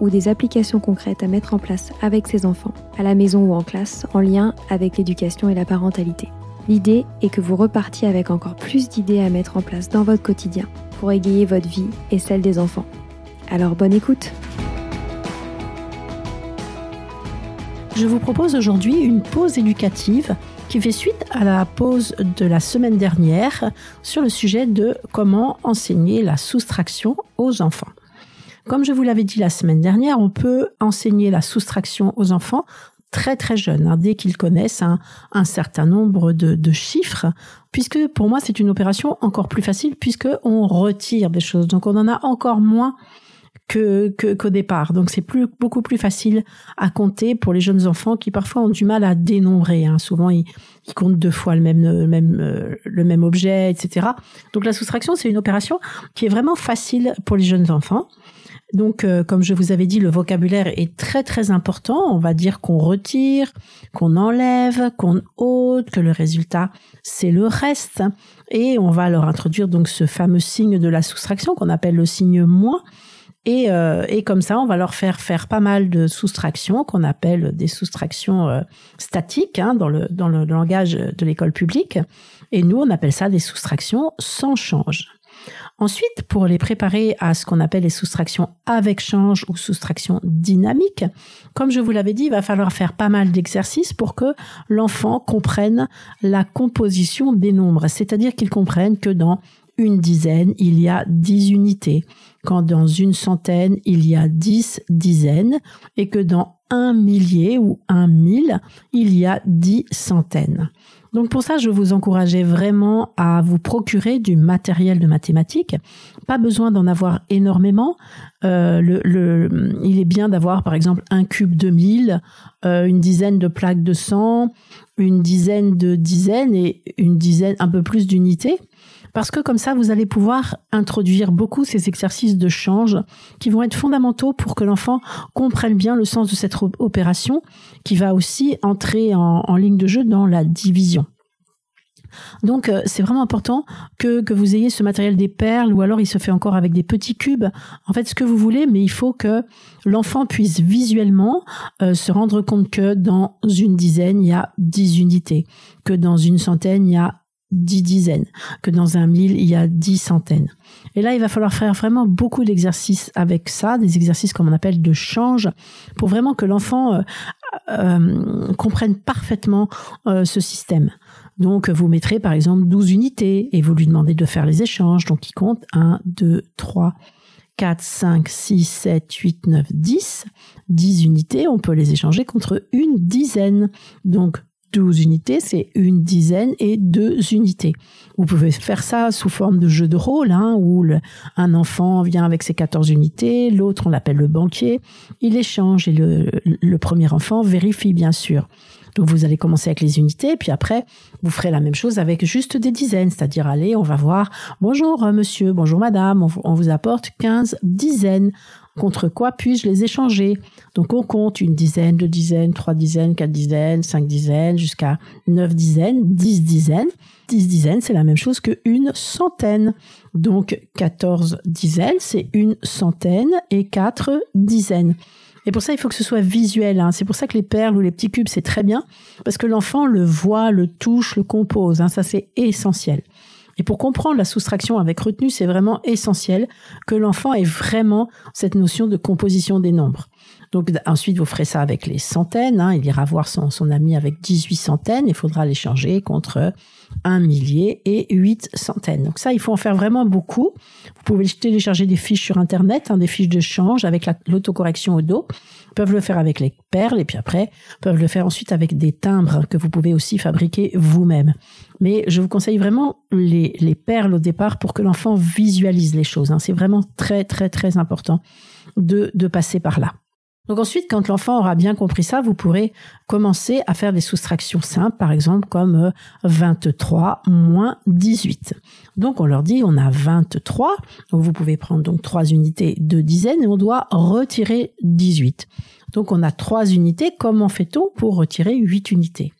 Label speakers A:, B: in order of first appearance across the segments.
A: ou des applications concrètes à mettre en place avec ses enfants, à la maison ou en classe, en lien avec l'éducation et la parentalité. L'idée est que vous repartiez avec encore plus d'idées à mettre en place dans votre quotidien pour égayer votre vie et celle des enfants. Alors bonne écoute
B: Je vous propose aujourd'hui une pause éducative qui fait suite à la pause de la semaine dernière sur le sujet de comment enseigner la soustraction aux enfants. Comme je vous l'avais dit la semaine dernière, on peut enseigner la soustraction aux enfants très très jeunes, hein, dès qu'ils connaissent un, certain nombre de, chiffres, puisque pour moi c'est une opération encore plus facile puisque on retire des choses, donc on en a encore moins que qu'au départ. Donc c'est plus beaucoup plus facile à compter pour les jeunes enfants qui parfois ont du mal à dénombrer. Hein. Souvent ils, comptent deux fois le même le même euh, le même objet, etc. Donc la soustraction c'est une opération qui est vraiment facile pour les jeunes enfants. Donc, euh, comme je vous avais dit, le vocabulaire est très très important. On va dire qu'on retire, qu'on enlève, qu'on ôte, que le résultat c'est le reste. Et on va leur introduire donc ce fameux signe de la soustraction qu'on appelle le signe moins. Et, euh, et, comme ça, on va leur faire faire pas mal de soustractions qu'on appelle des soustractions euh, statiques hein, dans, le, dans le langage de l'école publique. Et nous, on appelle ça des soustractions sans change. Ensuite, pour les préparer à ce qu'on appelle les soustractions avec change ou soustractions dynamiques, comme je vous l'avais dit, il va falloir faire pas mal d'exercices pour que l'enfant comprenne la composition des nombres, c'est-à-dire qu'il comprenne que dans une dizaine, il y a dix unités, quand dans une centaine, il y a dix dizaines, et que dans un millier ou un mille, il y a dix centaines. Donc pour ça, je vous encourageais vraiment à vous procurer du matériel de mathématiques. Pas besoin d'en avoir énormément. Euh, le, il est bien d'avoir par exemple un cube de 1000, euh, une dizaine de plaques de sang, une dizaine de dizaines et une dizaine, un peu plus d'unités parce que comme ça, vous allez pouvoir introduire beaucoup ces exercices de change qui vont être fondamentaux pour que l'enfant comprenne bien le sens de cette opération qui va aussi entrer en, ligne de jeu dans la division. Donc euh, c'est vraiment important que, que vous ayez ce matériel des perles ou alors il se fait encore avec des petits cubes. En fait ce que vous voulez, mais il faut que l'enfant puisse visuellement euh, se rendre compte que dans une dizaine il y a dix unités, que dans une centaine il y a dix dizaines, que dans un mille, il y a dix centaines. Et là, il va falloir faire vraiment beaucoup d'exercices avec ça, des exercices comme on appelle de change, pour vraiment que l'enfant euh, euh, comprenne parfaitement euh, ce système. Donc, vous mettrez par exemple 12 unités et vous lui demandez de faire les échanges. Donc, il compte 1, 2, 3, 4, 5, 6, 7, 8, 9, 10. 10 unités, on peut les échanger contre une dizaine. Donc, 12 unités, c'est une dizaine et deux unités. Vous pouvez faire ça sous forme de jeu de rôle, hein, où un enfant vient avec ses 14 unités, l'autre, on l'appelle le banquier, il échange et le, premier enfant vérifie, bien sûr. Donc vous allez commencer avec les unités, puis après, vous ferez la même chose avec juste des dizaines, c'est-à-dire allez, on va voir, bonjour euh, monsieur, bonjour madame, on, vous apporte 15 dizaines. Contre quoi puis-je les échanger? Donc on compte une dizaine, deux dizaines, trois dizaines, quatre dizaines, cinq dizaines, jusqu'à neuf dizaines, dix dizaines. Dix dizaines, c'est la même chose qu'une centaine. Donc 14 dizaines, c'est une centaine et quatre dizaines. Et pour ça, il faut que ce soit visuel. Hein. C'est pour ça que les perles ou les petits cubes, c'est très bien, parce que l'enfant le voit, le touche, le compose. Hein. Ça, c'est essentiel. Et pour comprendre la soustraction avec retenue, c'est vraiment essentiel que l'enfant ait vraiment cette notion de composition des nombres. Donc ensuite, vous ferez ça avec les centaines. Hein. Il ira voir son, son ami avec 18 centaines. Il faudra les changer contre un millier et huit centaines. Donc ça, il faut en faire vraiment beaucoup. Vous pouvez télécharger des fiches sur Internet, hein, des fiches de change avec l'autocorrection au dos. Ils peuvent le faire avec les perles et puis après, peuvent le faire ensuite avec des timbres que vous pouvez aussi fabriquer vous-même. Mais je vous conseille vraiment les, les perles au départ pour que l'enfant visualise les choses. Hein. C'est vraiment très, très, très important de, de passer par là. Donc ensuite, quand l'enfant aura bien compris ça, vous pourrez commencer à faire des soustractions simples, par exemple comme 23 euh, moins 18. Donc on leur dit on a 23, donc vous pouvez prendre donc trois unités de dizaines et on doit retirer 18. Donc on a trois unités, comment fait-on pour retirer 8 unités?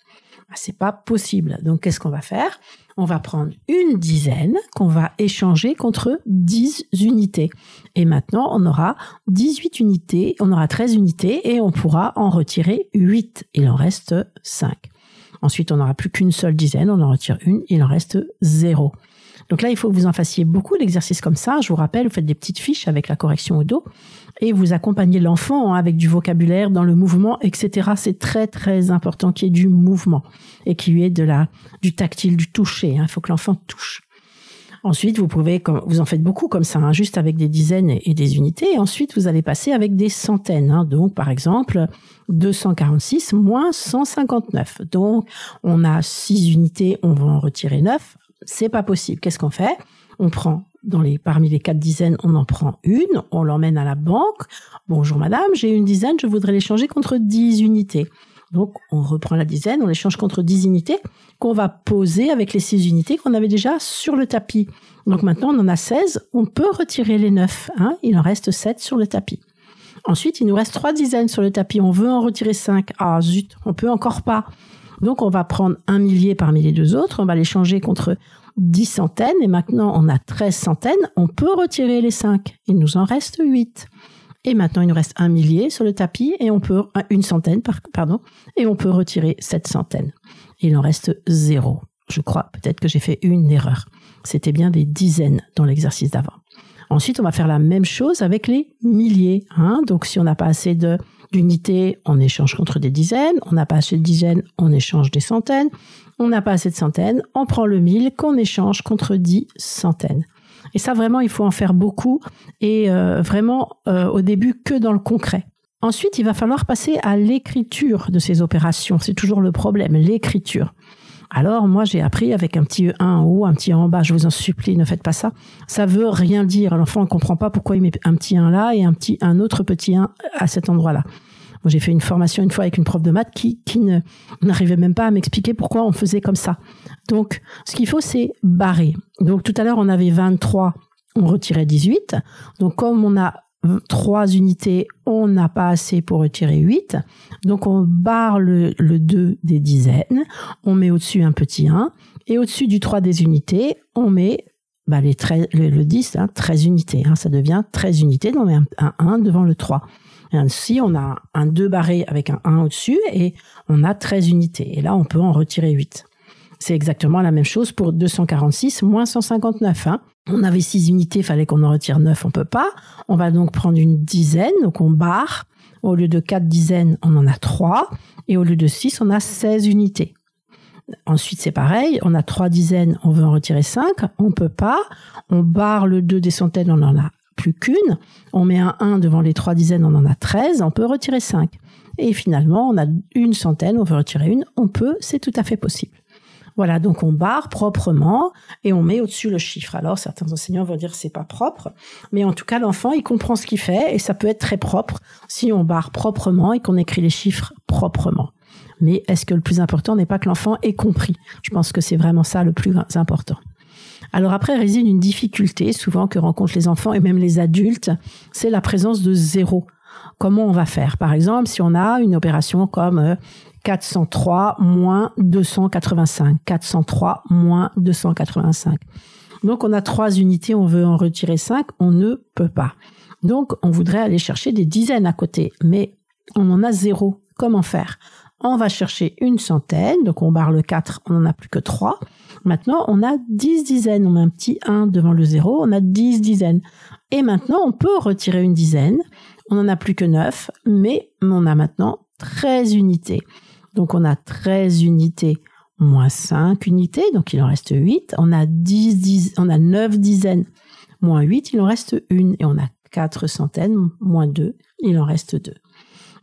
B: C'est pas possible. Donc qu'est-ce qu'on va faire? On va prendre une dizaine qu'on va échanger contre 10 unités. Et maintenant, on aura 18 unités, on aura 13 unités et on pourra en retirer 8. Il en reste 5. Ensuite, on n'aura plus qu'une seule dizaine, on en retire une, il en reste 0. Donc là, il faut que vous en fassiez beaucoup d'exercices comme ça. Je vous rappelle, vous faites des petites fiches avec la correction au dos et vous accompagnez l'enfant hein, avec du vocabulaire dans le mouvement, etc. C'est très très important qu'il y ait du mouvement et qu'il y ait de la du tactile, du toucher. Hein. Il faut que l'enfant touche. Ensuite, vous pouvez, vous en faites beaucoup comme ça, hein, juste avec des dizaines et des unités. Ensuite, vous allez passer avec des centaines. Donc, par exemple, 246 moins 159. Donc, on a 6 unités, on va en retirer 9. C'est pas possible. Qu'est-ce qu'on fait? On prend dans les, parmi les quatre dizaines, on en prend une, on l'emmène à la banque. Bonjour madame, j'ai une dizaine, je voudrais l'échanger contre 10 unités. Donc, on reprend la dizaine, on l'échange contre 10 unités qu'on va poser avec les 6 unités qu'on avait déjà sur le tapis. Donc maintenant, on en a 16, on peut retirer les 9. Hein, il en reste 7 sur le tapis. Ensuite, il nous reste 3 dizaines sur le tapis, on veut en retirer 5. Ah zut, on peut encore pas. Donc, on va prendre un millier parmi les deux autres, on va l'échanger contre 10 centaines et maintenant on a 13 centaines, on peut retirer les 5. Il nous en reste 8. Et maintenant, il nous reste un millier sur le tapis et on peut, une centaine, pardon, et on peut retirer 7 centaines. Il en reste 0. Je crois peut-être que j'ai fait une erreur. C'était bien des dizaines dans l'exercice d'avant. Ensuite, on va faire la même chose avec les milliers. Hein. Donc, si on n'a pas assez d'unités, on échange contre des dizaines. On n'a pas assez de dizaines, on échange des centaines on n'a pas assez de centaines, on prend le mille qu'on échange contre dix centaines. Et ça, vraiment, il faut en faire beaucoup et euh, vraiment euh, au début que dans le concret. Ensuite, il va falloir passer à l'écriture de ces opérations. C'est toujours le problème, l'écriture. Alors, moi, j'ai appris avec un petit 1 en haut, un petit 1 en bas. Je vous en supplie, ne faites pas ça. Ça veut rien dire. L'enfant ne comprend pas pourquoi il met un petit 1 là et un petit, un autre petit 1 à cet endroit-là j'ai fait une formation une fois avec une prof de maths qui, n'arrivait même pas à m'expliquer pourquoi on faisait comme ça. Donc, ce qu'il faut, c'est barrer. Donc, tout à l'heure, on avait 23, on retirait 18. Donc, comme on a trois unités, on n'a pas assez pour retirer 8. Donc, on barre le, le 2 des dizaines, on met au-dessus un petit 1, et au-dessus du 3 des unités, on met bah, les 13, le, 10, hein, 13 unités. Hein, ça devient 13 unités, donc on met un 1 devant le 3. Et ainsi, on a un 2 barré avec un 1 au-dessus et on a 13 unités. Et là, on peut en retirer 8. C'est exactement la même chose pour 246 moins 159. Hein. On avait 6 unités, il fallait qu'on en retire 9, on peut pas. On va donc prendre une dizaine, donc on barre. Au lieu de 4 dizaines, on en a 3. Et au lieu de 6, on a 16 unités. Ensuite, c'est pareil, on a 3 dizaines, on veut en retirer 5, on peut pas. On barre le 2 des centaines, on en a plus qu'une. On met un 1 devant les trois dizaines, on en a 13, on peut retirer 5. Et finalement, on a une centaine, on veut retirer une, on peut, c'est tout à fait possible. Voilà, donc on barre proprement et on met au-dessus le chiffre. Alors certains enseignants vont dire c'est pas propre, mais en tout cas l'enfant il comprend ce qu'il fait et ça peut être très propre si on barre proprement et qu'on écrit les chiffres proprement. Mais est-ce que le plus important n'est pas que l'enfant ait compris? Je pense que c'est vraiment ça le plus important. Alors après réside une difficulté souvent que rencontrent les enfants et même les adultes, c'est la présence de zéro. Comment on va faire? Par exemple, si on a une opération comme 403 euh, moins 285, 403 moins 285. Donc on a trois unités, on veut en retirer cinq, on ne peut pas. Donc on voudrait aller chercher des dizaines à côté, mais on en a zéro. Comment faire? On va chercher une centaine, donc on barre le 4, on n'en a plus que 3. Maintenant, on a 10 dizaines, on met un petit 1 devant le 0, on a 10 dizaines. Et maintenant, on peut retirer une dizaine, on n'en a plus que 9, mais on a maintenant 13 unités. Donc on a 13 unités moins 5 unités, donc il en reste 8. On a 10, on a 9 dizaines moins 8, il en reste une. Et on a 4 centaines moins 2, il en reste 2.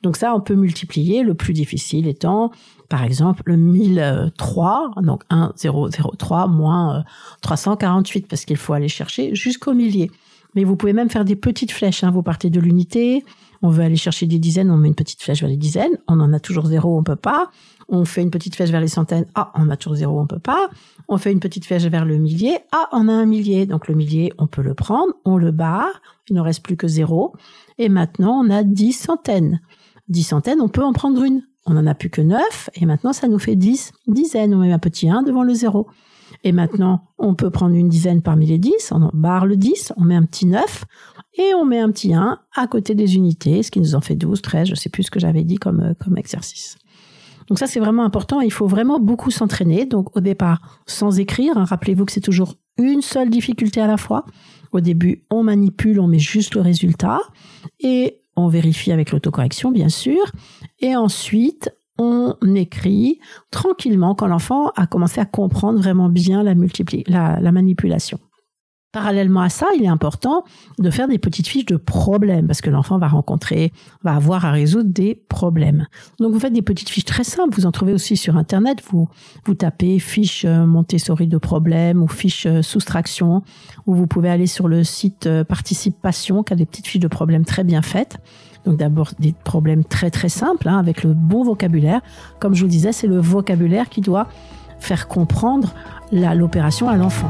B: Donc ça, on peut multiplier, le plus difficile étant, par exemple, le 1003, donc 1003 moins 348, euh, parce qu'il faut aller chercher jusqu'au millier. Mais vous pouvez même faire des petites flèches. Hein. Vous partez de l'unité, on veut aller chercher des dizaines, on met une petite flèche vers les dizaines. On en a toujours zéro, on peut pas. On fait une petite flèche vers les centaines. Ah, on a toujours zéro, on peut pas. On fait une petite flèche vers le millier. Ah, on a un millier. Donc le millier, on peut le prendre, on le barre. Il ne reste plus que zéro. Et maintenant, on a dix centaines. Dix centaines, on peut en prendre une. On n'en a plus que neuf. Et maintenant, ça nous fait dix dizaines. On met un petit 1 devant le zéro. Et maintenant, on peut prendre une dizaine parmi les 10, on barre le 10, on met un petit 9 et on met un petit 1 à côté des unités, ce qui nous en fait 12, 13, je sais plus ce que j'avais dit comme, euh, comme exercice. Donc ça, c'est vraiment important. Il faut vraiment beaucoup s'entraîner. Donc au départ, sans écrire, hein, rappelez-vous que c'est toujours une seule difficulté à la fois. Au début, on manipule, on met juste le résultat et on vérifie avec l'autocorrection, bien sûr. Et ensuite, on écrit tranquillement quand l'enfant a commencé à comprendre vraiment bien la, la, manipulation. Parallèlement à ça, il est important de faire des petites fiches de problèmes parce que l'enfant va rencontrer, va avoir à résoudre des problèmes. Donc vous faites des petites fiches très simples. Vous en trouvez aussi sur Internet. Vous, vous tapez fiche euh, Montessori de problèmes ou fiche euh, soustraction ou vous pouvez aller sur le site euh, Participation qui a des petites fiches de problèmes très bien faites. Donc d'abord des problèmes très très simples hein, avec le bon vocabulaire. Comme je vous disais, c'est le vocabulaire qui doit faire comprendre l'opération à l'enfant.